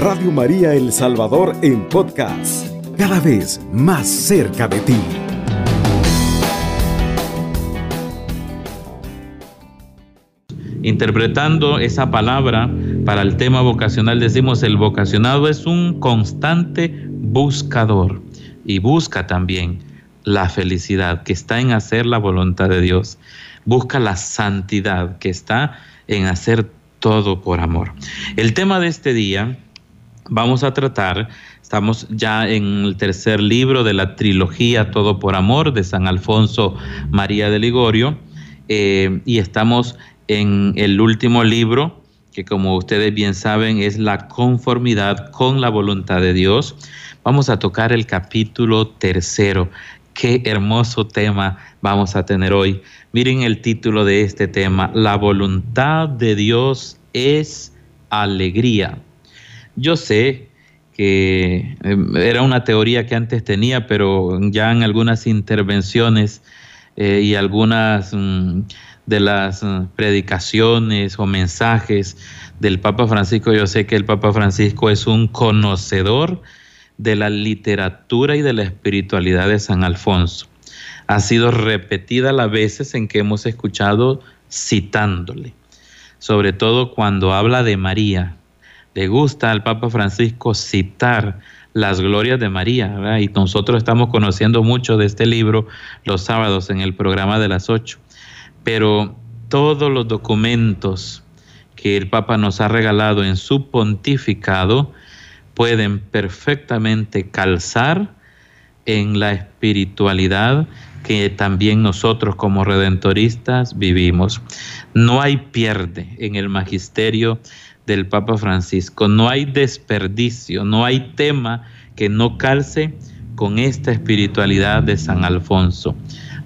Radio María El Salvador en podcast, cada vez más cerca de ti. Interpretando esa palabra para el tema vocacional, decimos el vocacionado es un constante buscador y busca también la felicidad que está en hacer la voluntad de Dios. Busca la santidad que está en hacer todo por amor. El tema de este día vamos a tratar, estamos ya en el tercer libro de la trilogía Todo por Amor de San Alfonso María de Ligorio eh, y estamos en el último libro que como ustedes bien saben es la conformidad con la voluntad de Dios. Vamos a tocar el capítulo tercero. Qué hermoso tema vamos a tener hoy. Miren el título de este tema, La voluntad de Dios es alegría. Yo sé que em, era una teoría que antes tenía, pero ya en algunas intervenciones eh, y algunas mm, de las mm, predicaciones o mensajes del Papa Francisco, yo sé que el Papa Francisco es un conocedor de la literatura y de la espiritualidad de San Alfonso. Ha sido repetida las veces en que hemos escuchado citándole, sobre todo cuando habla de María. Le gusta al Papa Francisco citar las glorias de María, y nosotros estamos conociendo mucho de este libro los sábados en el programa de las ocho. Pero todos los documentos que el Papa nos ha regalado en su pontificado pueden perfectamente calzar en la espiritualidad que también nosotros como redentoristas vivimos. No hay pierde en el magisterio del Papa Francisco, no hay desperdicio, no hay tema que no calce con esta espiritualidad de San Alfonso.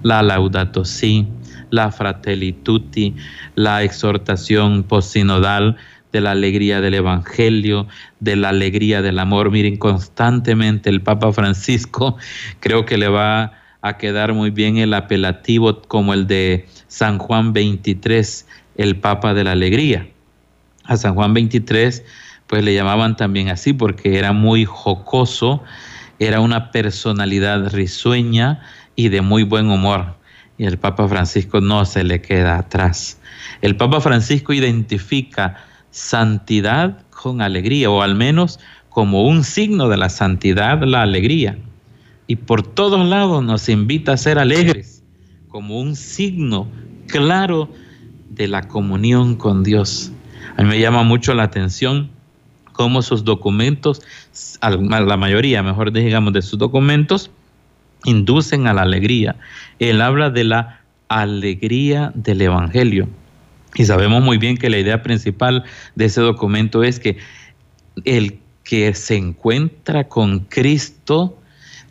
La Laudato Si, la Fratelli Tutti, la exhortación posinodal, de la alegría del Evangelio, de la alegría del amor. Miren, constantemente el Papa Francisco creo que le va a quedar muy bien el apelativo como el de San Juan 23, el Papa de la Alegría. A San Juan 23 pues le llamaban también así porque era muy jocoso, era una personalidad risueña y de muy buen humor. Y el Papa Francisco no se le queda atrás. El Papa Francisco identifica santidad con alegría, o al menos como un signo de la santidad, la alegría. Y por todos lados nos invita a ser alegres, como un signo claro de la comunión con Dios. A mí me llama mucho la atención cómo sus documentos, la mayoría, mejor digamos, de sus documentos, inducen a la alegría. Él habla de la alegría del Evangelio. Y sabemos muy bien que la idea principal de ese documento es que el que se encuentra con Cristo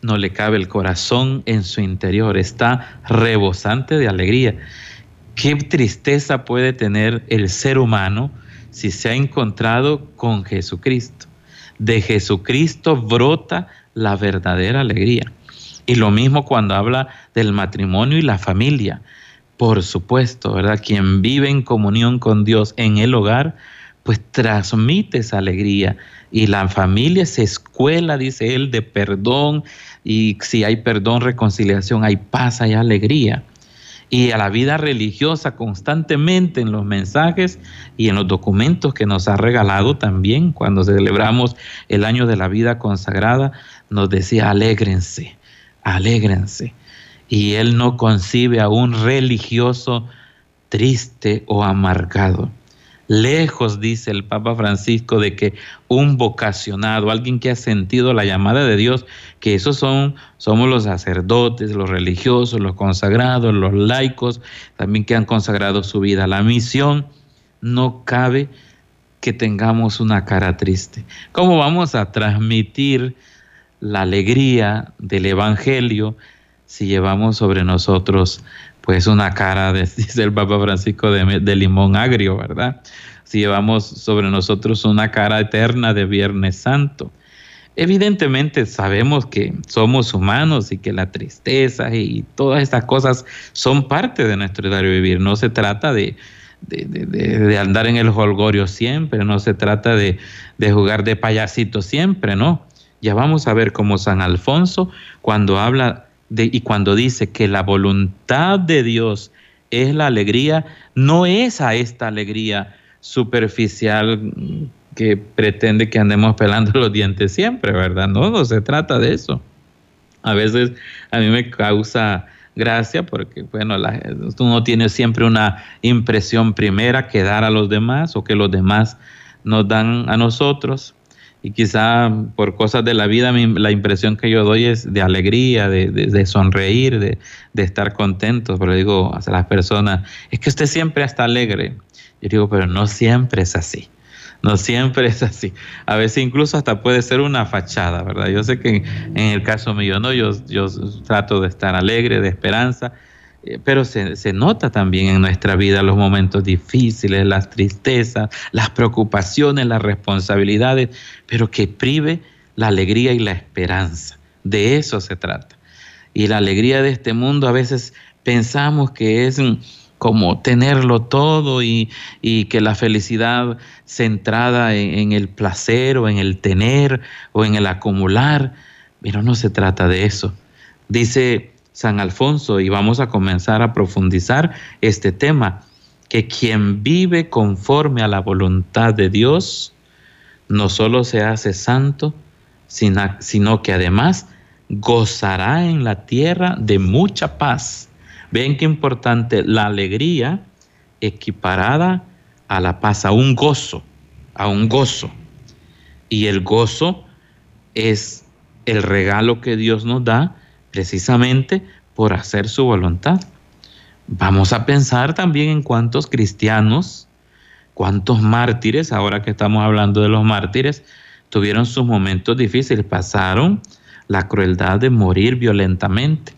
no le cabe el corazón en su interior, está rebosante de alegría. ¿Qué tristeza puede tener el ser humano si se ha encontrado con Jesucristo? De Jesucristo brota la verdadera alegría. Y lo mismo cuando habla del matrimonio y la familia. Por supuesto, ¿verdad? Quien vive en comunión con Dios en el hogar, pues transmite esa alegría. Y la familia se escuela, dice él, de perdón. Y si hay perdón, reconciliación, hay paz, hay alegría. Y a la vida religiosa constantemente en los mensajes y en los documentos que nos ha regalado también cuando celebramos el año de la vida consagrada, nos decía, alégrense, alégrense y él no concibe a un religioso triste o amargado. Lejos, dice el Papa Francisco, de que un vocacionado, alguien que ha sentido la llamada de Dios, que esos son, somos los sacerdotes, los religiosos, los consagrados, los laicos, también que han consagrado su vida a la misión, no cabe que tengamos una cara triste. ¿Cómo vamos a transmitir la alegría del Evangelio si llevamos sobre nosotros pues una cara, de, dice el Papa Francisco, de, limón agrio, ¿verdad? Si llevamos sobre nosotros una cara eterna de Viernes Santo. Evidentemente sabemos que somos humanos y que la tristeza y todas estas cosas son parte de nuestro diario vivir. No se trata de, de, andar en el holgorio siempre, no se trata de, de jugar de payasito siempre, ¿no? Ya vamos a ver cómo San Alfonso, cuando habla y cuando dice que la voluntad de Dios es la alegría, no es a esta alegría superficial que pretende que andemos pelando los dientes siempre, ¿verdad? No, no se trata de eso. A veces a mí me causa gracia porque, bueno, la, uno tiene siempre una impresión primera que dar a los demás o que los demás nos dan a nosotros. Y quizá por cosas de la vida la impresión que yo doy es de alegría, de, sonreír, de, estar contentos. Pero digo a las personas, es que usted siempre está alegre. Yo digo, pero no siempre es así. No siempre es así. A veces incluso hasta puede ser una fachada, ¿verdad? Yo sé que en, el caso mío, ¿no? Yo, yo trato de estar alegre, de esperanza, pero se, se, nota también en nuestra vida los momentos difíciles, las tristezas, las preocupaciones, las responsabilidades, pero que prive la alegría y la esperanza. De eso se trata. Y la alegría de este mundo a veces pensamos que es como tenerlo todo y, que la felicidad centrada en, en, el placer o en el tener o en el acumular, pero no se trata de eso. Dice San Alfonso, y vamos a comenzar a profundizar este tema, que quien vive conforme a la voluntad de Dios, no solo se hace santo, sino que además gozará en la tierra de mucha paz Ven qué importante la alegría equiparada a la paz, a un gozo, a un gozo. Y el gozo es el regalo que Dios nos da precisamente por hacer su voluntad. Vamos a pensar también en cuántos cristianos, cuántos mártires, ahora que estamos hablando de los mártires, tuvieron sus momentos difíciles, pasaron la crueldad de morir violentamente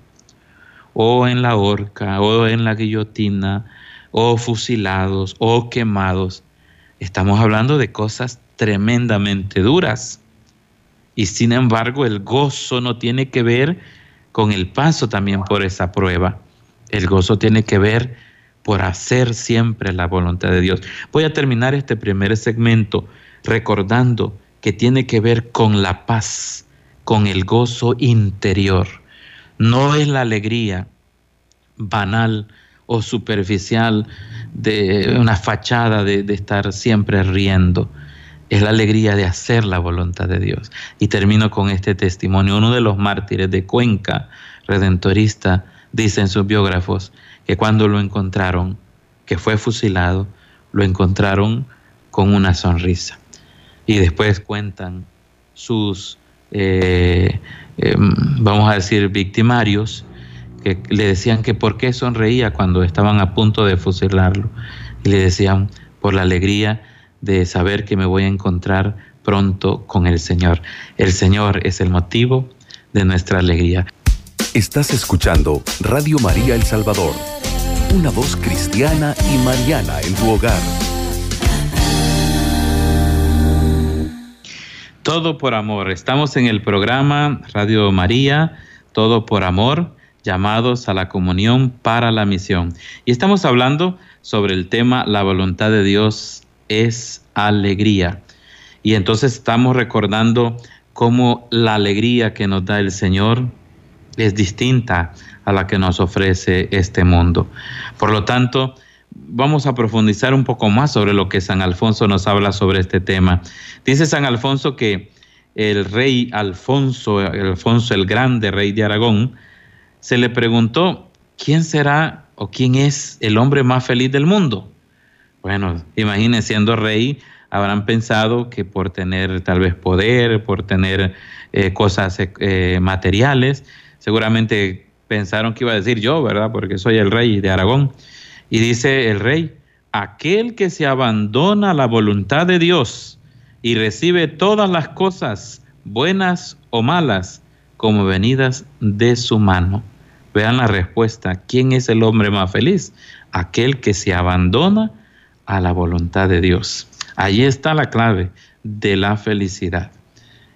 o en la horca, o en la guillotina, o fusilados, o quemados. Estamos hablando de cosas tremendamente duras. Y sin embargo, el gozo no tiene que ver con el paso también por esa prueba. El gozo tiene que ver por hacer siempre la voluntad de Dios. Voy a terminar este primer segmento recordando que tiene que ver con la paz, con el gozo interior no es la alegría banal o superficial de una fachada de, estar siempre riendo. Es la alegría de hacer la voluntad de Dios. Y termino con este testimonio. Uno de los mártires de Cuenca, redentorista, dice en sus biógrafos que cuando lo encontraron, que fue fusilado, lo encontraron con una sonrisa. Y después cuentan sus eh, Em, vamos a decir, victimarios, que le decían que por qué sonreía cuando estaban a punto de fusilarlo. Y le decían, por la alegría de saber que me voy a encontrar pronto con el Señor. El Señor es el motivo de nuestra alegría. Estás escuchando Radio María El Salvador, una voz cristiana y mariana en tu hogar. Todo por amor. Estamos en el programa Radio María, Todo por amor, llamados a la comunión para la misión. Y estamos hablando sobre el tema La voluntad de Dios es alegría. Y entonces estamos recordando cómo la alegría que nos da el Señor es distinta a la que nos ofrece este mundo. Por lo tanto, vamos a profundizar un poco más sobre lo que San Alfonso nos habla sobre este tema. Dice San Alfonso que el rey Alfonso, Alfonso el Grande, rey de Aragón, se le preguntó, ¿quién será o quién es el hombre más feliz del mundo? Bueno, imagínense, siendo rey, habrán pensado que por tener tal vez poder, por tener eh, cosas eh, materiales, seguramente pensaron que iba a decir yo, ¿verdad? Porque soy el rey de Aragón. Y dice el rey, aquel que se abandona a la voluntad de Dios y recibe todas las cosas, buenas o malas, como venidas de su mano. Vean la respuesta, ¿quién es el hombre más feliz? Aquel que se abandona a la voluntad de Dios. Allí está la clave de la felicidad,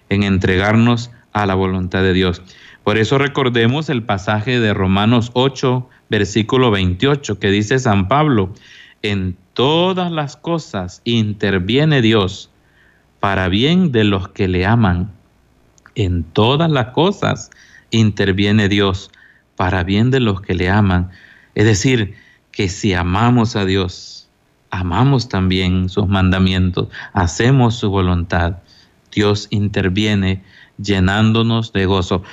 en entregarnos a la voluntad de Dios. Por eso recordemos el pasaje de Romanos 8, versículo 28, que dice San Pablo, en todas las cosas interviene Dios para bien de los que le aman. En todas las cosas interviene Dios para bien de los que le aman. Es decir, que si amamos a Dios, amamos también sus mandamientos, hacemos su voluntad, Dios interviene llenándonos de gozo.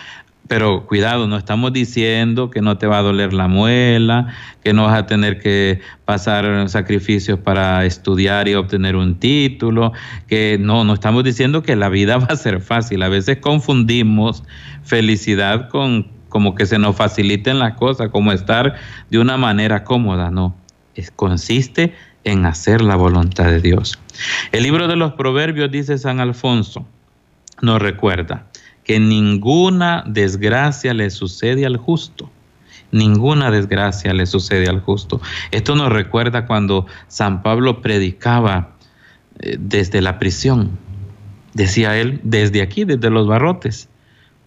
Pero cuidado, no estamos diciendo que no te va a doler la muela, que no vas a tener que pasar sacrificios para estudiar y obtener un título, que no, no estamos diciendo que la vida va a ser fácil. A veces confundimos felicidad con como que se nos faciliten las cosas, como estar de una manera cómoda, no. Es, consiste en hacer la voluntad de Dios. El libro de los Proverbios, dice San Alfonso, nos recuerda que ninguna desgracia le sucede al justo. Ninguna desgracia le sucede al justo. Esto nos recuerda cuando San Pablo predicaba eh, desde la prisión. Decía él, desde aquí, desde los barrotes,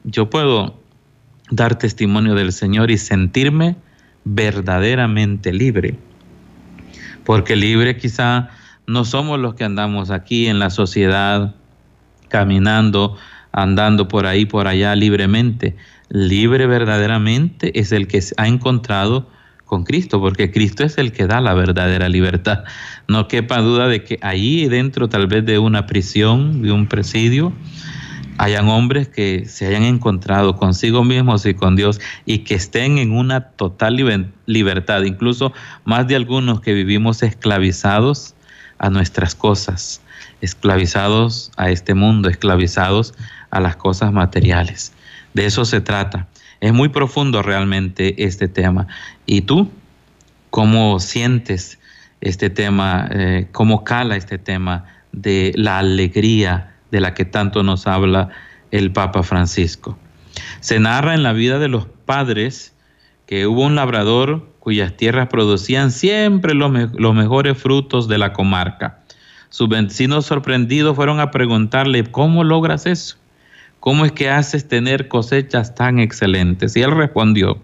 yo puedo dar testimonio del Señor y sentirme verdaderamente libre. Porque libre quizá no somos los que andamos aquí en la sociedad caminando andando por ahí, por allá libremente. Libre verdaderamente es el que ha encontrado con Cristo, porque Cristo es el que da la verdadera libertad. No quepa duda de que ahí dentro tal vez de una prisión, de un presidio, hayan hombres que se hayan encontrado consigo mismos y con Dios y que estén en una total libertad, incluso más de algunos que vivimos esclavizados a nuestras cosas, esclavizados a este mundo, esclavizados a las cosas materiales. De eso se trata. Es muy profundo realmente este tema. ¿Y tú cómo sientes este tema? Eh, ¿Cómo cala este tema de la alegría de la que tanto nos habla el Papa Francisco? Se narra en la vida de los padres que hubo un labrador cuyas tierras producían siempre los, mejores frutos de la comarca. Sus vecinos sorprendidos fueron a preguntarle, ¿cómo logras eso? ¿cómo es que haces tener cosechas tan excelentes? Y él respondió,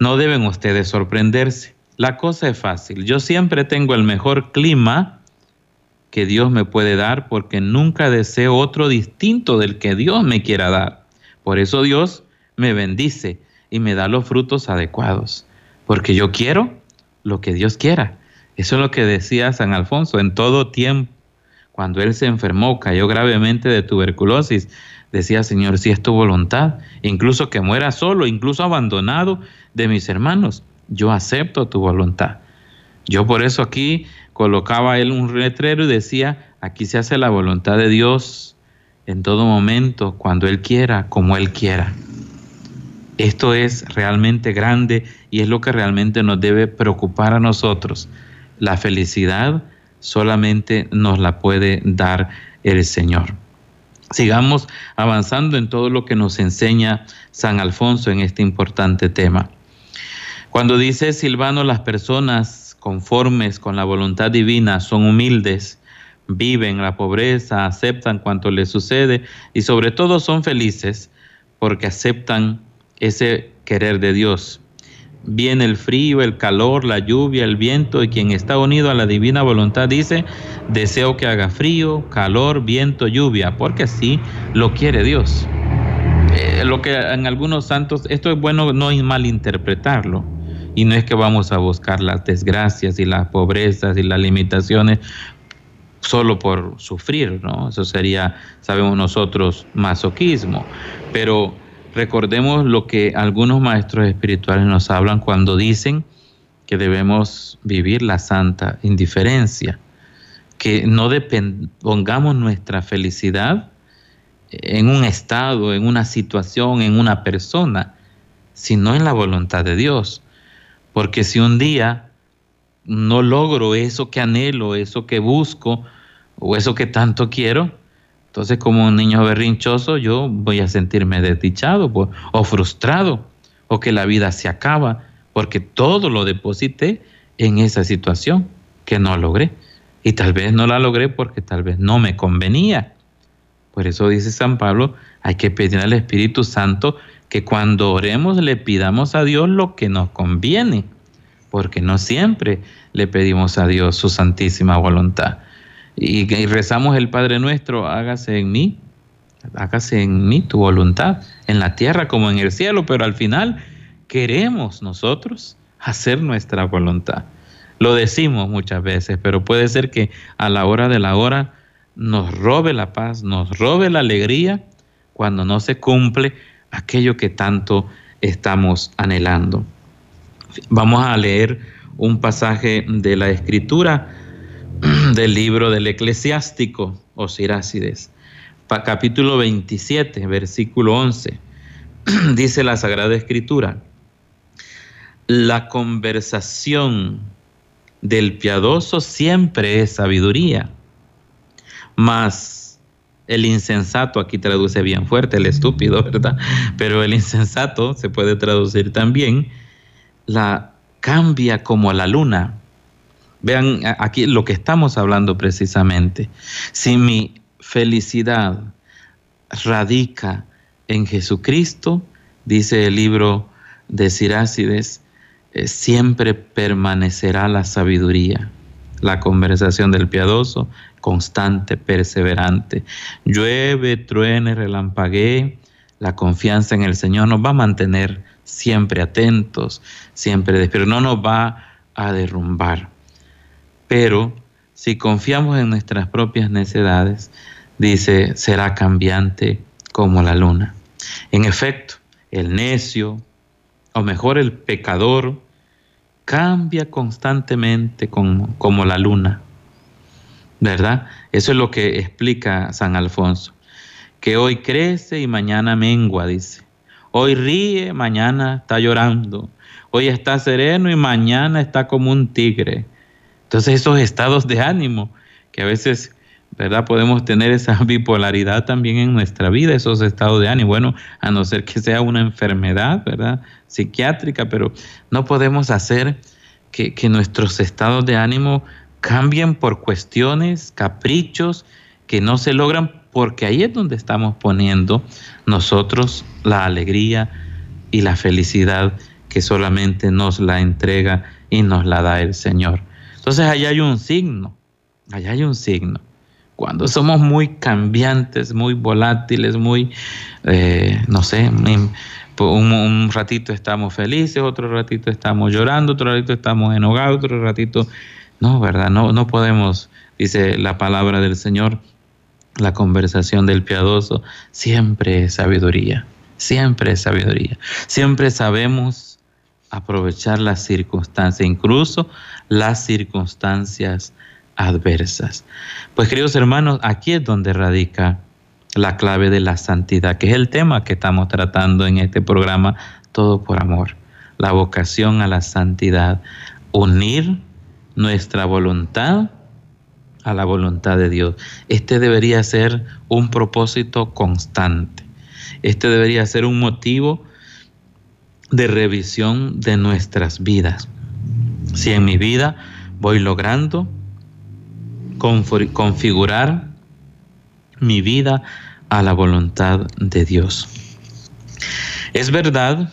no deben ustedes sorprenderse. La cosa es fácil. Yo siempre tengo el mejor clima que Dios me puede dar porque nunca deseo otro distinto del que Dios me quiera dar. Por eso Dios me bendice y me da los frutos adecuados. Porque yo quiero lo que Dios quiera. Eso es lo que decía San Alfonso en todo tiempo. Cuando él se enfermó, cayó gravemente de tuberculosis, decía, Señor, si es tu voluntad, incluso que muera solo, incluso abandonado de mis hermanos, yo acepto tu voluntad. Yo por eso aquí colocaba él un letrero y decía, aquí se hace la voluntad de Dios en todo momento, cuando Él quiera, como Él quiera. Esto es realmente grande y es lo que realmente nos debe preocupar a nosotros. La felicidad solamente nos la puede dar el Señor sigamos avanzando en todo lo que nos enseña San Alfonso en este importante tema. Cuando dice Silvano, las personas conformes con la voluntad divina son humildes, viven la pobreza, aceptan cuanto les sucede y sobre todo son felices porque aceptan ese querer de Dios viene el frío, el calor, la lluvia, el viento, y quien está unido a la divina voluntad dice, deseo que haga frío, calor, viento, lluvia, porque así lo quiere Dios. Eh, lo que en algunos santos, esto es bueno no malinterpretarlo, y no es que vamos a buscar las desgracias y las pobrezas y las limitaciones solo por sufrir, ¿no? Eso sería, sabemos nosotros, masoquismo, pero Recordemos lo que algunos maestros espirituales nos hablan cuando dicen que debemos vivir la santa indiferencia, que no pongamos nuestra felicidad en un estado, en una situación, en una persona, sino en la voluntad de Dios. Porque si un día no logro eso que anhelo, eso que busco o eso que tanto quiero, entonces, como un niño berrinchoso, yo voy a sentirme desdichado o frustrado o que la vida se acaba porque todo lo deposité en esa situación que no logré. Y tal vez no la logré porque tal vez no me convenía. Por eso dice San Pablo, hay que pedir al Espíritu Santo que cuando oremos le pidamos a Dios lo que nos conviene, porque no siempre le pedimos a Dios su santísima voluntad. Y, rezamos el Padre nuestro, hágase en mí, hágase en mí tu voluntad, en la tierra como en el cielo, pero al final queremos nosotros hacer nuestra voluntad. Lo decimos muchas veces, pero puede ser que a la hora de la hora nos robe la paz, nos robe la alegría cuando no se cumple aquello que tanto estamos anhelando. Vamos a leer un pasaje de la escritura del libro del eclesiástico o Sirácides, capítulo 27, versículo 11. Dice la Sagrada Escritura, la conversación del piadoso siempre es sabiduría, mas el insensato, aquí traduce bien fuerte, el estúpido, ¿verdad? Pero el insensato se puede traducir también, la cambia como la luna. Vean aquí lo que estamos hablando precisamente. Si mi felicidad radica en Jesucristo, dice el libro de Sirácides, eh, siempre permanecerá la sabiduría, la conversación del piadoso, constante, perseverante. Llueve, truene, relampaguee, la confianza en el Señor nos va a mantener siempre atentos, siempre despiertos, no nos va a derrumbar. Pero si confiamos en nuestras propias necedades, dice, será cambiante como la luna. En efecto, el necio, o mejor el pecador, cambia constantemente como, como la luna. ¿Verdad? Eso es lo que explica San Alfonso. Que hoy crece y mañana mengua, dice. Hoy ríe, mañana está llorando. Hoy está sereno y mañana está como un tigre. Entonces esos estados de ánimo que a veces ¿verdad? Podemos tener esa bipolaridad también en nuestra vida, esos estados de ánimo. Bueno, a no ser que sea una enfermedad, ¿verdad? Psiquiátrica, pero no podemos hacer que, que nuestros estados de ánimo cambien por cuestiones, caprichos que no se logran, porque ahí es donde estamos poniendo nosotros la alegría y la felicidad que solamente nos la entrega y nos la da el Señor. Entonces allá hay un signo, allá hay un signo cuando somos muy cambiantes, muy volátiles, muy, eh, no sé, un, ratito estamos felices, otro ratito estamos llorando, otro ratito estamos enojados, otro ratito, no, ¿verdad? No, no podemos, dice la palabra del Señor, la conversación del piadoso, siempre es sabiduría, siempre es sabiduría, siempre sabemos aprovechar las circunstancias, incluso las circunstancias adversas. Pues queridos hermanos, aquí es donde radica la clave de la santidad, que es el tema que estamos tratando en este programa, Todo por Amor, la vocación a la santidad, unir nuestra voluntad a la voluntad de Dios. Este debería ser un propósito constante. Este debería ser un motivo de revisión de nuestras vidas. Si en mi vida voy logrando configurar mi vida a la voluntad de Dios. Es verdad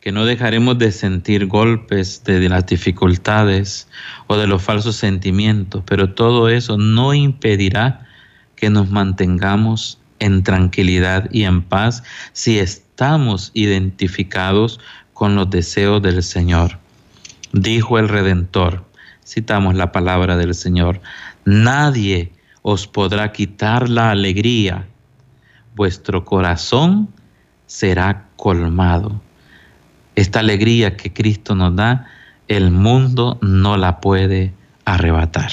que no dejaremos de sentir golpes de las dificultades o de los falsos sentimientos, pero todo eso no impedirá que nos mantengamos en tranquilidad y en paz si estamos identificados con los deseos del Señor. Dijo el Redentor, citamos la palabra del Señor, nadie os podrá quitar la alegría, vuestro corazón será colmado. Esta alegría que Cristo nos da, el mundo no la puede arrebatar.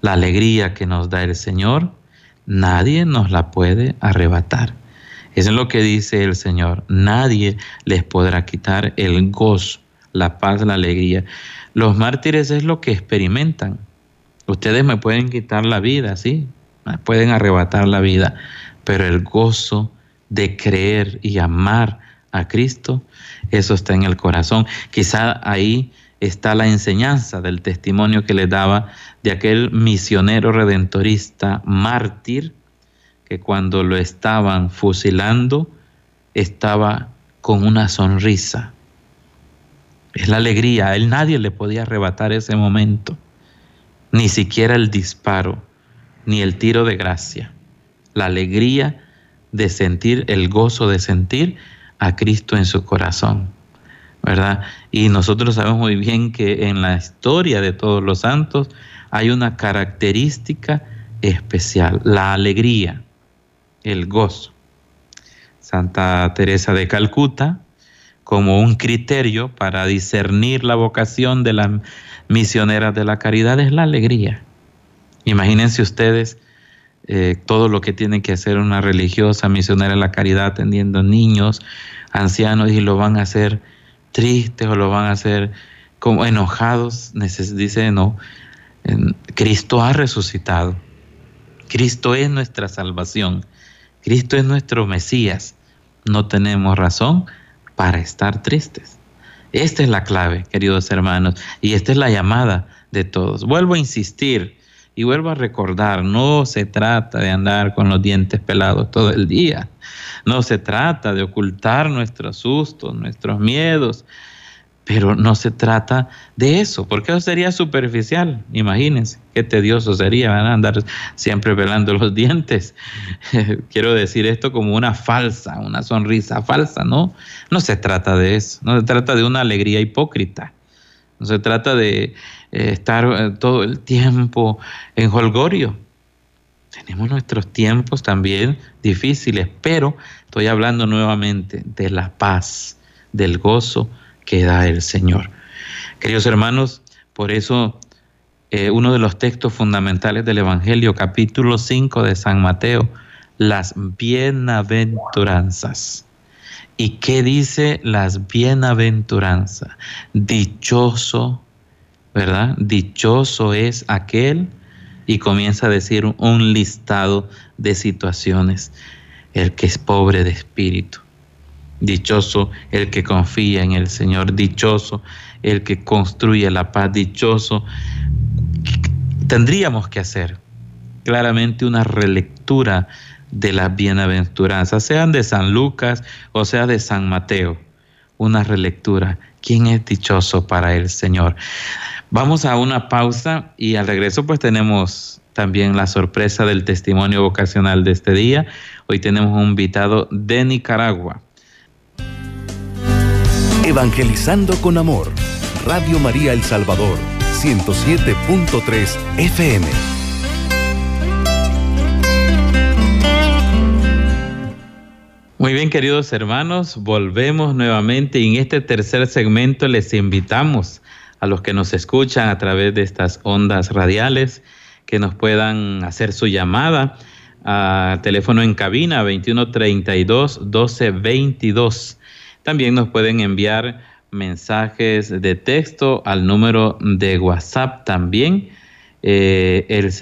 La alegría que nos da el Señor, nadie nos la puede arrebatar. Eso es lo que dice el Señor. Nadie les podrá quitar el gozo, la paz, la alegría. Los mártires es lo que experimentan. Ustedes me pueden quitar la vida, sí, me pueden arrebatar la vida, pero el gozo de creer y amar a Cristo, eso está en el corazón. Quizá ahí está la enseñanza del testimonio que le daba de aquel misionero redentorista mártir que cuando lo estaban fusilando estaba con una sonrisa Es la alegría. A él nadie le podía arrebatar ese momento. Ni siquiera el disparo, ni el tiro de gracia. La alegría de sentir, el gozo de sentir a Cristo en su corazón. ¿Verdad? Y nosotros sabemos muy bien que en la historia de todos los santos hay una característica especial, la alegría, el gozo. Santa Teresa de Calcuta, como un criterio para discernir la vocación de las misioneras de la caridad, es la alegría. Imagínense ustedes eh, todo lo que tiene que hacer una religiosa misionera de la caridad atendiendo niños, ancianos, y lo van a hacer tristes o lo van a hacer como enojados. Dice, no, Cristo ha resucitado. Cristo es nuestra salvación. Cristo es nuestro Mesías no tenemos razón para estar tristes. Esta es la clave, queridos hermanos, y esta es la llamada de todos. Vuelvo a insistir y vuelvo a recordar, no se trata de andar con los dientes pelados todo el día, no se trata de ocultar nuestros sustos, nuestros miedos, pero no se trata de eso, porque eso sería superficial. Imagínense qué tedioso sería andar siempre velando los dientes. Quiero decir esto como una falsa, una sonrisa falsa, ¿no? No se trata de eso, no se trata de una alegría hipócrita. No se trata de eh, estar eh, todo el tiempo en holgorio. Tenemos nuestros tiempos también difíciles, pero estoy hablando nuevamente de la paz, del gozo, que da el Señor. Queridos hermanos, por eso eh, uno de los textos fundamentales del Evangelio, capítulo 5 de San Mateo, las bienaventuranzas. ¿Y qué dice las bienaventuranzas? Dichoso, ¿verdad? Dichoso es aquel, y comienza a decir un listado de situaciones, el que es pobre de espíritu Dichoso el que confía en el Señor, dichoso el que construye la paz, dichoso. Tendríamos que hacer claramente una relectura de las bienaventuranzas, sean de San Lucas o sea de San Mateo, una relectura. ¿Quién es dichoso para el Señor? Vamos a una pausa y al regreso pues tenemos también la sorpresa del testimonio vocacional de este día. Hoy tenemos un invitado de Nicaragua. Evangelizando con Amor. Radio María El Salvador, 107.3 FM. Muy bien, queridos hermanos, volvemos nuevamente y en este tercer segmento les invitamos a los que nos escuchan a través de estas ondas radiales que nos puedan hacer su llamada a teléfono en cabina 2132 1222 también nos pueden enviar mensajes de texto al número de WhatsApp también, eh, el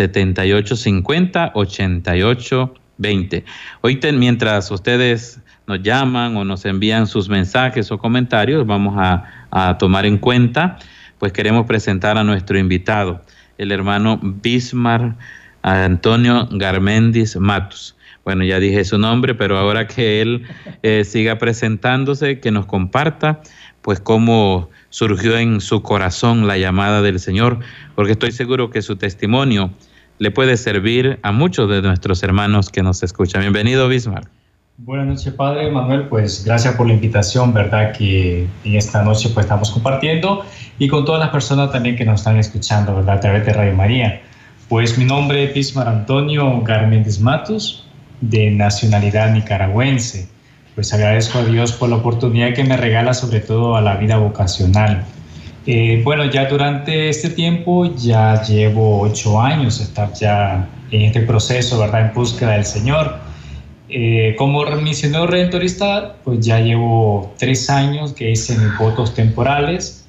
7850-8820. Hoy, mientras ustedes nos llaman o nos envían sus mensajes o comentarios, vamos a, a tomar en cuenta, pues queremos presentar a nuestro invitado, el hermano Bismar Antonio Garmendis Matus. Bueno, ya dije su nombre, pero ahora que él eh, siga presentándose, que nos comparta, pues cómo surgió en su corazón la llamada del Señor, porque estoy seguro que su testimonio le puede servir a muchos de nuestros hermanos que nos escuchan. Bienvenido, Bismarck. Buenas noches, Padre Manuel. Pues gracias por la invitación, ¿verdad? Que en esta noche pues estamos compartiendo y con todas las personas también que nos están escuchando, ¿verdad? A través de Radio María. Pues mi nombre es Bismar Antonio Garmendes Matos, de nacionalidad nicaragüense. Pues agradezco a Dios por la oportunidad que me regala sobre todo a la vida vocacional. Eh, bueno, ya durante este tiempo ya llevo ocho años estar ya en este proceso, ¿verdad? En búsqueda del Señor. Eh, como misionero redentorista, pues ya llevo tres años que hice mis votos temporales.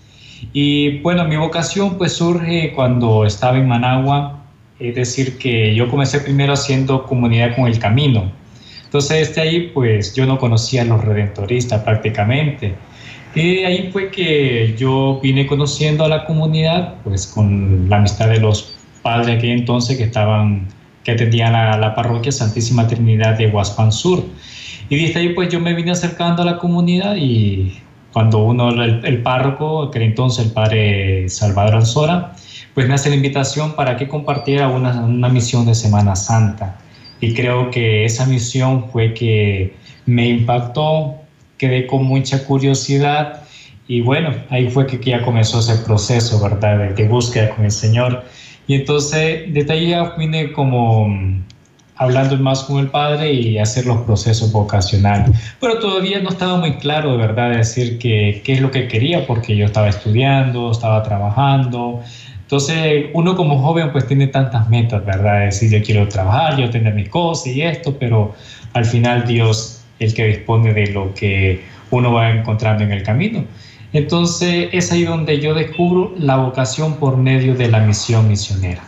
Y bueno, mi vocación pues surge cuando estaba en Managua es decir, que yo comencé primero haciendo comunidad con el camino. Entonces, desde ahí, pues yo no conocía a los redentoristas prácticamente. Y ahí fue que yo vine conociendo a la comunidad, pues con la amistad de los padres de aquel entonces que estaban, que atendían a la parroquia Santísima Trinidad de Huaspan Sur. Y desde ahí, pues yo me vine acercando a la comunidad y cuando uno, el, párroco, que era entonces el padre Salvador Alzora, pues me hace la invitación para que compartiera una, una misión de Semana Santa. Y creo que esa misión fue que me impactó, quedé con mucha curiosidad y bueno, ahí fue que ya comenzó ese proceso, ¿verdad? De, búsqueda con el Señor. Y entonces, desde ahí ya vine como mm, hablando más con el Padre y hacer los procesos vocacionales. Pero todavía no estaba muy claro, de verdad, decir qué es lo que quería, porque yo estaba estudiando, estaba trabajando. Entonces, uno como joven pues tiene tantas metas, ¿verdad? Decir, yo quiero trabajar, yo tener mis cosas y esto, pero al final Dios el que dispone de lo que uno va encontrando en el camino. Entonces es ahí donde yo descubro la vocación por medio de la misión misionera.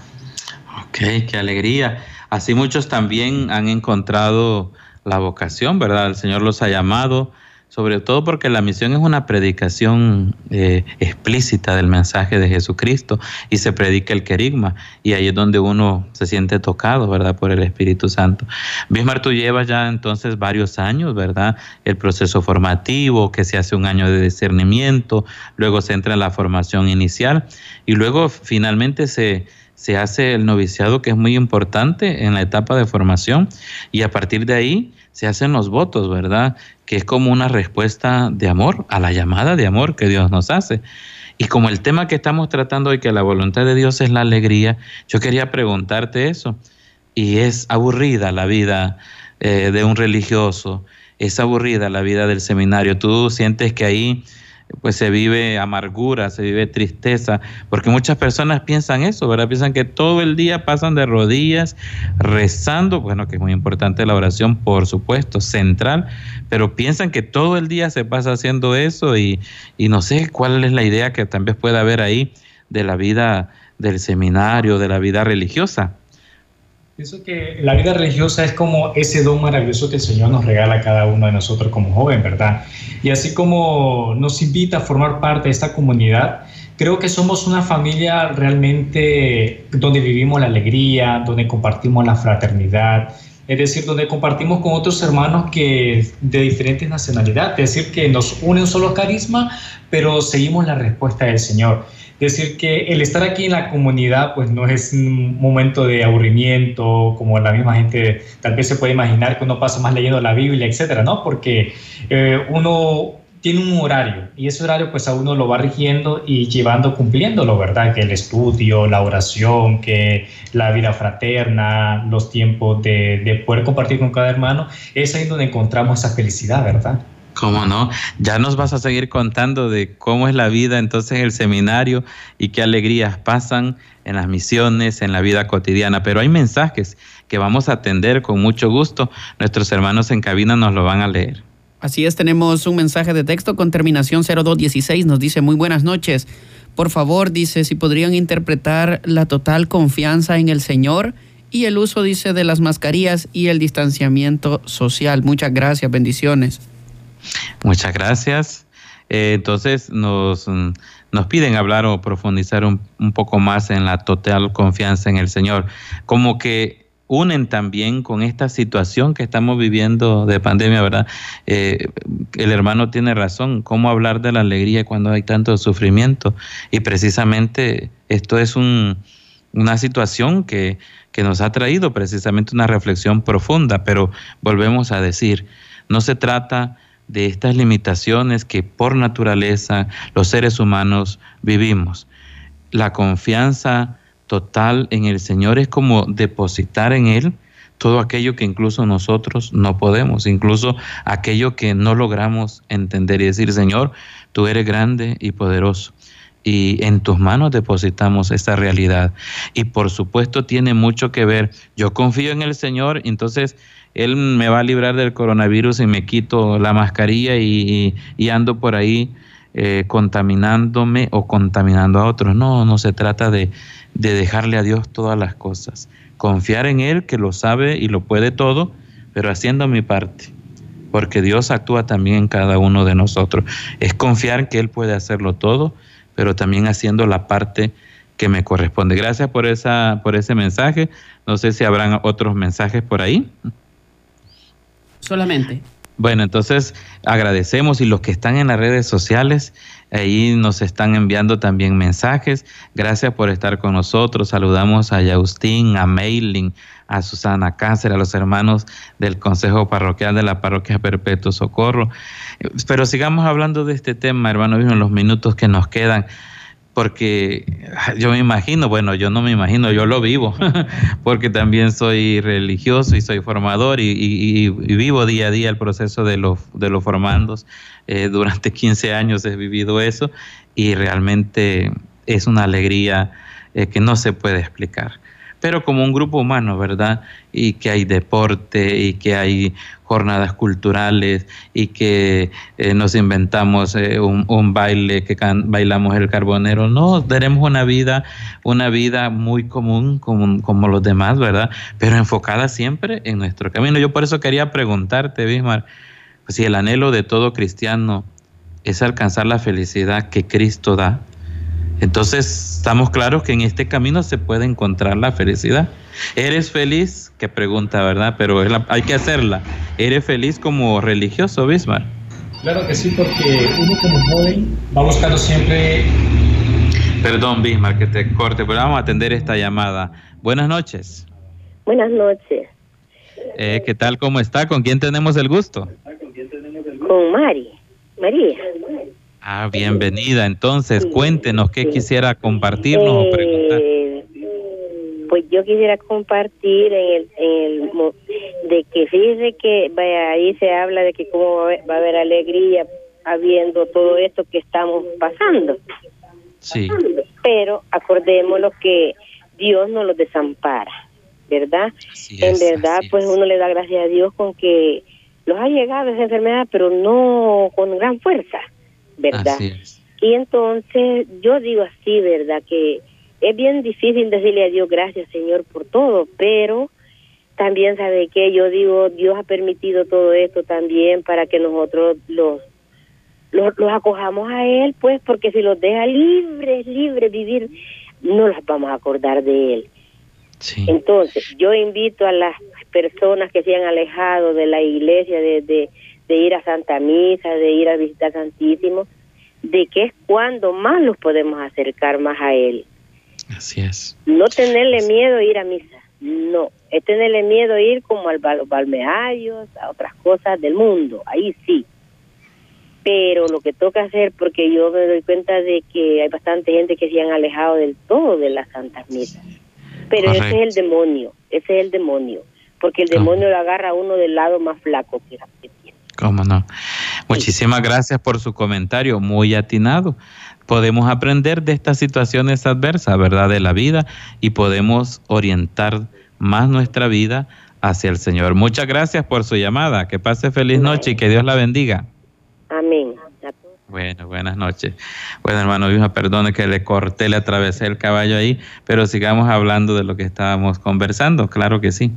Ok, qué alegría. Así muchos también han encontrado la vocación, ¿verdad? El Señor los ha llamado sobre todo porque la misión es una predicación eh, explícita del mensaje de Jesucristo y se predica el querigma y ahí es donde uno se siente tocado, ¿verdad? Por el Espíritu Santo. Bismarck, tú llevas ya entonces varios años, ¿verdad? El proceso formativo, que se hace un año de discernimiento, luego se entra en la formación inicial y luego finalmente se se hace el noviciado que es muy importante en la etapa de formación y a partir de ahí se hacen los votos, ¿verdad? Que es como una respuesta de amor a la llamada de amor que Dios nos hace. Y como el tema que estamos tratando hoy, que la voluntad de Dios es la alegría, yo quería preguntarte eso. Y es aburrida la vida eh, de un religioso, es aburrida la vida del seminario. Tú sientes que ahí pues se vive amargura, se vive tristeza, porque muchas personas piensan eso, ¿verdad? Piensan que todo el día pasan de rodillas rezando, bueno, que es muy importante la oración, por supuesto, central, pero piensan que todo el día se pasa haciendo eso y, y no sé cuál es la idea que también puede haber ahí de la vida del seminario, de la vida religiosa. Pienso que la vida religiosa es como ese don maravilloso que el Señor nos regala a cada uno de nosotros como joven, ¿verdad? Y así como nos invita a formar parte de esta comunidad, creo que somos una familia realmente donde vivimos la alegría, donde compartimos la fraternidad, es decir, donde compartimos con otros hermanos que de diferentes nacionalidades, es decir, que nos une un solo carisma, pero seguimos la respuesta del Señor decir que el estar aquí en la comunidad pues no es un momento de aburrimiento como la misma gente tal vez se puede imaginar que uno pasa más leyendo la Biblia, etcétera, ¿no? Porque eh, uno tiene un horario y ese horario pues a uno lo va rigiendo y llevando, cumpliéndolo, ¿verdad? Que el estudio, la oración, que la vida fraterna, los tiempos de, de poder compartir con cada hermano, es ahí donde encontramos esa felicidad, ¿verdad? ¿Cómo no? Ya nos vas a seguir contando de cómo es la vida entonces en el seminario y qué alegrías pasan en las misiones, en la vida cotidiana. Pero hay mensajes que vamos a atender con mucho gusto. Nuestros hermanos en cabina nos lo van a leer. Así es, tenemos un mensaje de texto con terminación 0216. Nos dice muy buenas noches. Por favor, dice, si podrían interpretar la total confianza en el Señor y el uso, dice, de las mascarillas y el distanciamiento social. Muchas gracias, bendiciones. Muchas gracias. Eh, entonces nos, nos piden hablar o profundizar un, poco más en la total confianza en el Señor. Como que unen también con esta situación que estamos viviendo de pandemia, ¿verdad? Eh, el hermano tiene razón, ¿cómo hablar de la alegría cuando hay tanto sufrimiento? Y precisamente esto es una situación que, que nos ha traído precisamente una reflexión profunda, pero volvemos a decir, no se trata de estas limitaciones que por naturaleza los seres humanos vivimos. La confianza total en el Señor es como depositar en Él todo aquello que incluso nosotros no podemos, incluso aquello que no logramos entender y decir, Señor, tú eres grande y poderoso y en tus manos depositamos esta realidad. Y por supuesto tiene mucho que ver, yo confío en el Señor, entonces él me va a librar del coronavirus y me quito la mascarilla y, ando por ahí eh, contaminándome o contaminando a otros. No, no se trata de, de dejarle a Dios todas las cosas. Confiar en Él que lo sabe y lo puede todo, pero haciendo mi parte. Porque Dios actúa también en cada uno de nosotros. Es confiar que Él puede hacerlo todo, pero también haciendo la parte que me corresponde. Gracias por esa por ese mensaje. No sé si habrán otros mensajes por ahí solamente. Bueno, entonces agradecemos y los que están en las redes sociales, ahí nos están enviando también mensajes. Gracias por estar con nosotros. Saludamos a Yaustín, a Mailing, a Susana Cáceres, a los hermanos del Consejo Parroquial de la Parroquia Perpetuo Socorro. Pero sigamos hablando de este tema, hermano, en los minutos que nos quedan porque yo me imagino, bueno, yo no me imagino, yo lo vivo, porque también soy religioso y soy formador y, vivo día a día el proceso de los, de los formandos. Eh, durante 15 años he vivido eso y realmente es una alegría eh, que no se puede explicar pero como un grupo humano, ¿verdad? Y que hay deporte y que hay jornadas culturales y que eh, nos inventamos eh, un, baile que bailamos el carbonero. No, tenemos una vida, una vida muy común como, como los demás, ¿verdad? Pero enfocada siempre en nuestro camino. Yo por eso quería preguntarte, Bismar, si el anhelo de todo cristiano es alcanzar la felicidad que Cristo da, entonces, estamos claros que en este camino se puede encontrar la felicidad. ¿Eres feliz? Qué pregunta, ¿verdad? Pero hay que hacerla. ¿Eres feliz como religioso, Bismarck? Claro que sí, porque uno como joven va buscando siempre... Perdón, Bismarck, que te corte, pero vamos a atender esta llamada. Buenas noches. Buenas noches. Eh, ¿Qué tal? ¿Cómo está? ¿Con quién tenemos el gusto? Con Mari. María. Ah, bienvenida. Entonces, cuéntenos qué quisiera compartirnos o preguntar. Eh, pues yo quisiera compartir en el, de que fíjese que vaya, ahí se habla de que cómo va a, haber, alegría habiendo todo esto que estamos pasando. Sí. Pero acordémonos que Dios no los desampara, ¿verdad? en verdad, pues uno le da gracias a Dios con que los ha llegado esa enfermedad, pero no con gran fuerza. ¿Verdad? Y entonces yo digo así, ¿verdad? Que es bien difícil decirle a Dios gracias, Señor, por todo, pero también sabe que yo digo, Dios ha permitido todo esto también para que nosotros los, los, acojamos a Él, pues, porque si los deja libres, libres vivir, no los vamos a acordar de Él. Entonces, yo invito a las personas que se han alejado de la iglesia, de, de, de ir a Santa Misa, de ir a visitar Santísimo, de que es cuando más los podemos acercar más a Él. Así es. No tenerle miedo a ir a misa, no, es tenerle miedo a ir como al balnearios, a otras cosas del mundo, ahí sí. Pero lo que toca hacer, porque yo me doy cuenta de que hay bastante gente que se han alejado del todo de las santas misas. Pero ese es el demonio, ese es el demonio, porque el demonio lo agarra a uno del lado más flaco que, que ¿Cómo no? Muchísimas gracias por su comentario, muy atinado. Podemos aprender de estas situaciones adversas, ¿verdad? De la vida y podemos orientar más nuestra vida hacia el Señor. Muchas gracias por su llamada. Que pase feliz noche y que Dios la bendiga. Amén. Bueno, buenas noches. Bueno, hermano, perdone que le corté, le atravesé el caballo ahí, pero sigamos hablando de lo que estábamos conversando, claro que sí.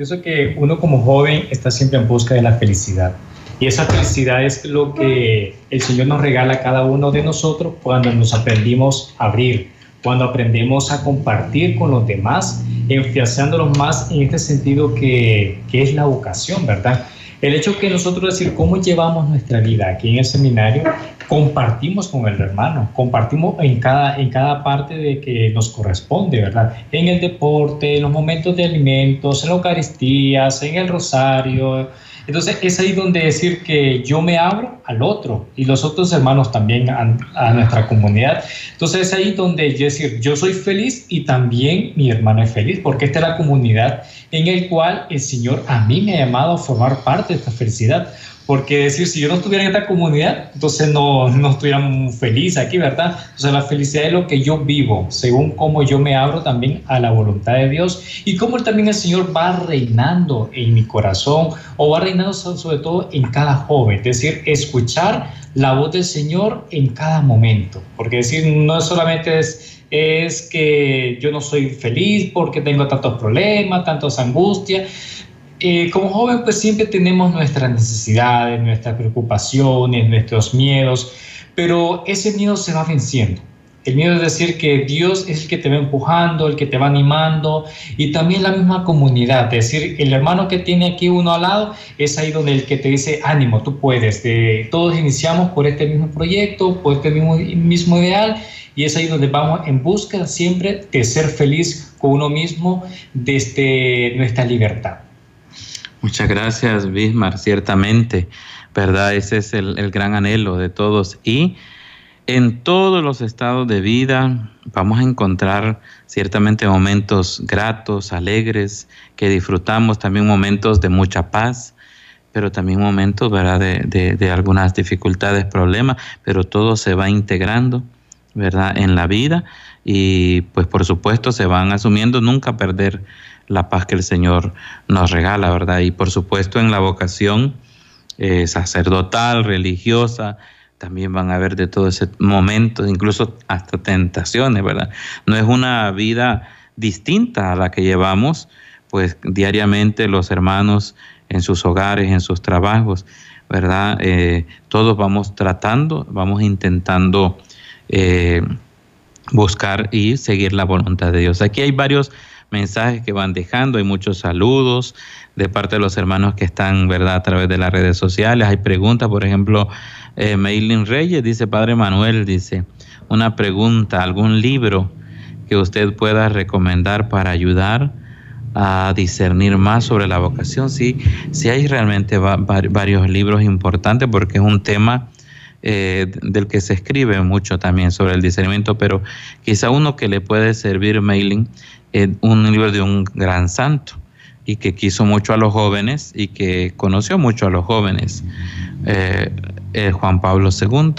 Pienso que uno como joven está siempre en busca de la felicidad. Y esa felicidad es lo que el Señor nos regala a cada uno de nosotros cuando nos aprendimos a abrir, cuando aprendemos a compartir con los demás, enfiazándolos más en este sentido que, que es la vocación, ¿verdad? El hecho que nosotros decir cómo llevamos nuestra vida aquí en el seminario, compartimos con el hermano, compartimos en cada, en cada parte de que nos corresponde, ¿verdad? En el deporte, en los momentos de alimentos, en la Eucaristía, en el rosario, entonces es ahí donde decir que yo me abro al otro y los otros hermanos también a, nuestra comunidad. Entonces es ahí donde yo decir yo soy feliz y también mi hermano es feliz porque esta es la comunidad en el cual el Señor a mí me ha llamado a formar parte de esta felicidad. Porque decir, si yo no estuviera en esta comunidad, entonces no, no estuviera feliz aquí, ¿verdad? Entonces la felicidad es lo que yo vivo, según cómo yo me abro también a la voluntad de Dios y cómo también el Señor va reinando en mi corazón o va reinando sobre todo en cada joven. Es decir, escuchar la voz del Señor en cada momento. Porque decir, no solamente es, es que yo no soy feliz porque tengo tantos problemas, tantas angustias, eh, como joven pues siempre tenemos nuestras necesidades, nuestras preocupaciones, nuestros miedos, pero ese miedo se va venciendo. El miedo es decir que Dios es el que te va empujando, el que te va animando y también la misma comunidad. Es decir, el hermano que tiene aquí uno al lado es ahí donde el que te dice ánimo, tú puedes. De, todos iniciamos por este mismo proyecto, por este mismo, mismo ideal y es ahí donde vamos en busca siempre de ser feliz con uno mismo desde nuestra libertad. Muchas gracias, Bismar, ciertamente, ¿verdad? Ese es el, el gran anhelo de todos. Y en todos los estados de vida vamos a encontrar ciertamente momentos gratos, alegres, que disfrutamos, también momentos de mucha paz, pero también momentos ¿verdad? De, de, algunas dificultades, problemas, pero todo se va integrando ¿verdad? en la vida y pues por supuesto se van asumiendo nunca perder la paz que el Señor nos regala, ¿verdad? Y por supuesto en la vocación eh, sacerdotal, religiosa, también van a haber de todo ese momento, incluso hasta tentaciones, ¿verdad? No es una vida distinta a la que llevamos, pues diariamente los hermanos en sus hogares, en sus trabajos, ¿verdad? Eh, todos vamos tratando, vamos intentando eh, buscar y seguir la voluntad de Dios. Aquí hay varios mensajes que van dejando, hay muchos saludos de parte de los hermanos que están, ¿verdad?, a través de las redes sociales. Hay preguntas, por ejemplo, eh, Reyes dice, Padre Manuel, dice, una pregunta, algún libro que usted pueda recomendar para ayudar a discernir más sobre la vocación. Sí, sí hay realmente varios libros importantes porque es un tema eh, del que se escribe mucho también sobre el discernimiento, pero quizá uno que le puede servir mailing es un libro de un gran santo y que quiso mucho a los jóvenes y que conoció mucho a los jóvenes. Eh, eh, Juan Pablo II,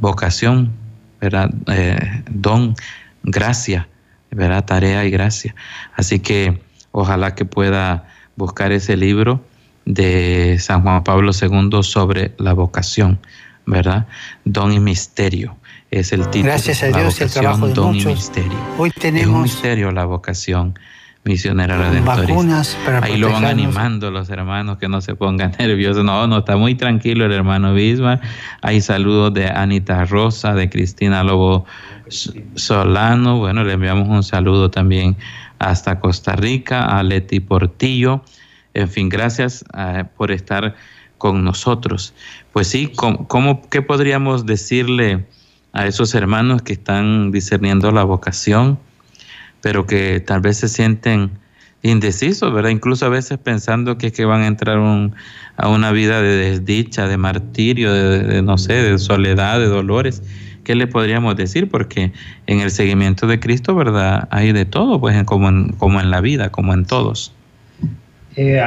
vocación, ¿verdad? Eh, don, gracia, ¿verdad? Tarea y gracia. Así que ojalá que pueda buscar ese libro de San Juan Pablo II sobre la vocación, ¿verdad? Don y misterio es el título. Gracias a Dios el trabajo de don y misterio. Hoy tenemos es un misterio la vocación misionera redentorista. Ahí lo van animando los hermanos que no se pongan nerviosos. No, no, está muy tranquilo el hermano Bismarck. Hay saludos de Anita Rosa, de Cristina Lobo Solano. Bueno, le enviamos un saludo también hasta Costa Rica, a Leti Portillo. En fin, gracias eh, por estar con nosotros. Pues sí, ¿cómo, ¿qué podríamos decirle a esos hermanos que están discerniendo la vocación? pero que tal vez se sienten indecisos, ¿verdad? Incluso a veces pensando que, que van a entrar a una vida de desdicha, de martirio, de, no sé, de soledad, de dolores. ¿Qué le podríamos decir? Porque en el seguimiento de Cristo, ¿verdad? Hay de todo, pues como en, como en la vida, como en todos. Eh,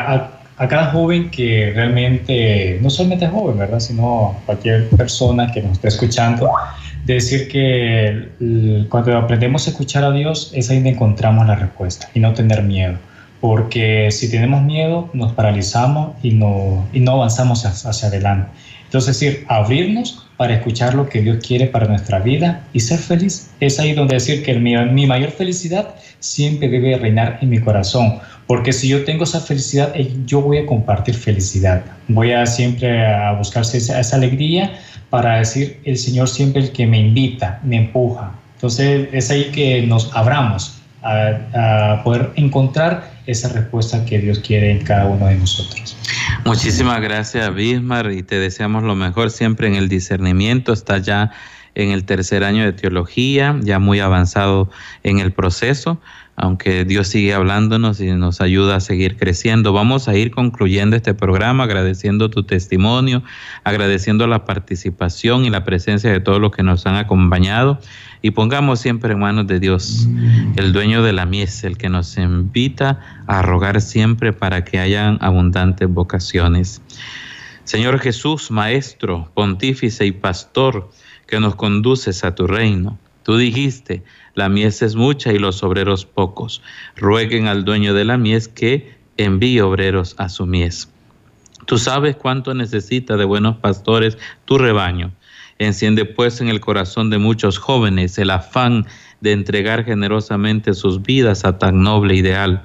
a, cada joven que realmente, no solamente joven, ¿verdad? Sino cualquier persona que nos esté escuchando, decir que cuando aprendemos a escuchar a Dios es ahí donde encontramos la respuesta y no tener miedo. Porque si tenemos miedo, nos paralizamos y no, y no avanzamos hacia adelante. Entonces, es decir, abrirnos para escuchar lo que Dios quiere para nuestra vida y ser feliz. Es ahí donde decir que mi, mi mayor felicidad siempre debe reinar en mi corazón. Porque si yo tengo esa felicidad, eh, yo voy a compartir felicidad. Voy a siempre a buscar esa, esa alegría para decir, el Señor siempre el que me invita, me empuja. Entonces es ahí que nos abramos a, poder encontrar esa respuesta que Dios quiere en cada uno de nosotros. Muchísimas gracias, Bismar, y te deseamos lo mejor siempre en el discernimiento. Está ya en el tercer año de teología, ya muy avanzado en el proceso aunque Dios sigue hablándonos y nos ayuda a seguir creciendo. Vamos a ir concluyendo este programa agradeciendo tu testimonio, agradeciendo la participación y la presencia de todos los que nos han acompañado y pongamos siempre en manos de Dios, el dueño de la mies, el que nos invita a rogar siempre para que hayan abundantes vocaciones. Señor Jesús, Maestro, Pontífice y Pastor, que nos conduces a tu reino. Tú dijiste, la mies es mucha y los obreros pocos. Rueguen al dueño de la mies que envíe obreros a su mies. Tú sabes cuánto necesita de buenos pastores tu rebaño. Enciende pues en el corazón de muchos jóvenes el afán de entregar generosamente sus vidas a tan noble ideal.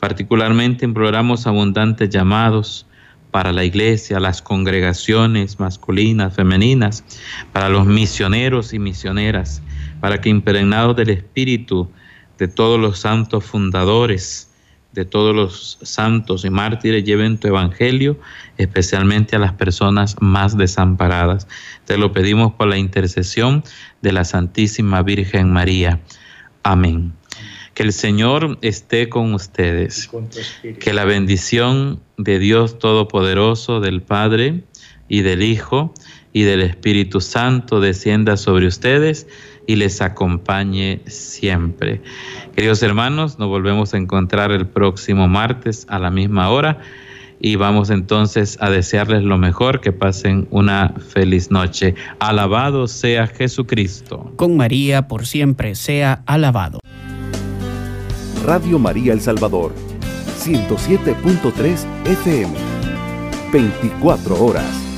Particularmente imploramos abundantes llamados para la iglesia, las congregaciones masculinas, femeninas, para los misioneros y misioneras para que impregnados del Espíritu de todos los santos fundadores, de todos los santos y mártires, lleven tu evangelio, especialmente a las personas más desamparadas. Te lo pedimos por la intercesión de la Santísima Virgen María. Amén. Que el Señor esté con ustedes. que la bendición de Dios Todopoderoso, del Padre y del Hijo y del Espíritu Santo descienda sobre ustedes y les acompañe siempre. Queridos hermanos, nos volvemos a encontrar el próximo martes a la misma hora y vamos entonces a desearles lo mejor, que pasen una feliz noche. Alabado sea Jesucristo. Con María por siempre sea alabado. Radio María El Salvador, 107.3 FM, 24 horas.